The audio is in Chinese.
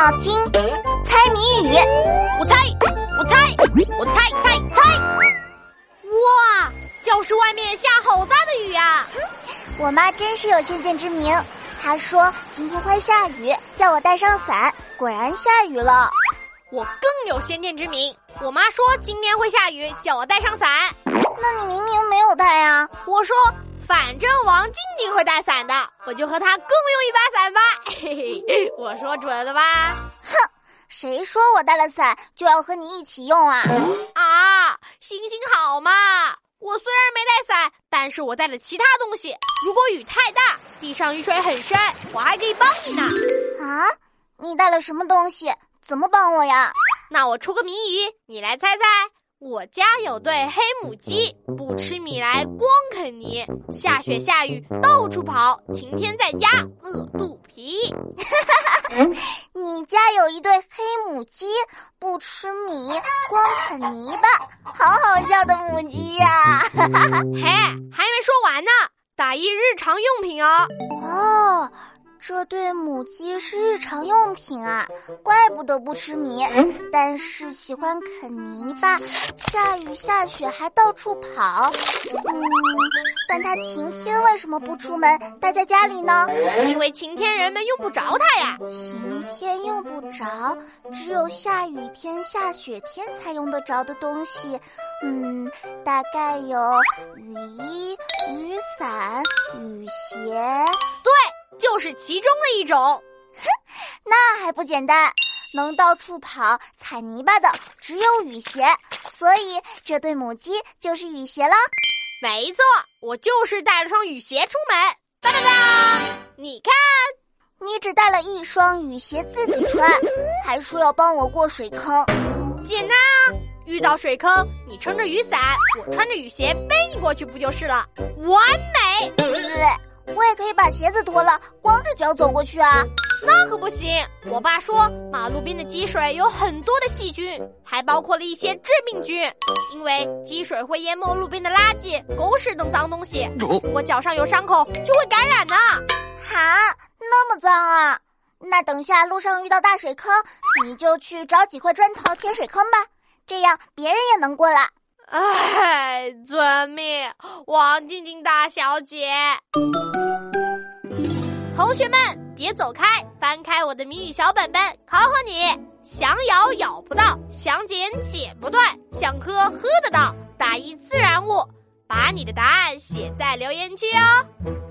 脑筋，猜谜语。我猜，我猜，我猜猜猜。哇，教室外面下好大的雨啊！我妈真是有先见之明，她说今天快下雨，叫我带上伞。果然下雨了。我更有先见之明，我妈说今天会下雨，叫我带上伞。那你明明没有带啊！我说。反正王静静会带伞的，我就和她共用一把伞吧。嘿嘿，我说准了吧？哼，谁说我带了伞就要和你一起用啊？啊，行行好嘛！我虽然没带伞，但是我带了其他东西。如果雨太大，地上雨水很深，我还可以帮你呢。啊，你带了什么东西？怎么帮我呀？那我出个谜语，你来猜猜。我家有对黑母鸡，不吃米来光啃泥，下雪下雨到处跑，晴天在家饿肚皮。你家有一对黑母鸡，不吃米光啃泥巴，好好笑的母鸡呀！嘿，还没说完呢，打一日常用品哦。哦。这对母鸡是日常用品啊，怪不得不吃米，但是喜欢啃泥巴，下雨下雪还到处跑。嗯，但它晴天为什么不出门，待在家里呢？因为晴天人们用不着它呀。晴天用不着，只有下雨天、下雪天才用得着的东西，嗯，大概有雨衣、雨伞。就是其中的一种，哼，那还不简单？能到处跑、踩泥巴的只有雨鞋，所以这对母鸡就是雨鞋了。没错，我就是带了双雨鞋出门。当当当！你看，你只带了一双雨鞋自己穿，还说要帮我过水坑。简单啊，遇到水坑，你撑着雨伞，我穿着雨鞋背你过去，不就是了？完美。我也可以把鞋子脱了，光着脚走过去啊！那可不行。我爸说，马路边的积水有很多的细菌，还包括了一些致命菌，因为积水会淹没路边的垃圾、狗屎等脏东西。我脚上有伤口，就会感染呢。哈，那么脏啊！那等下路上遇到大水坑，你就去找几块砖头填水坑吧，这样别人也能过来。哎，遵命，王静静大小姐。同学们，别走开，翻开我的谜语小本本，考考你：想咬咬不到，想剪剪不断，想喝喝得到，打一自然物。把你的答案写在留言区哦。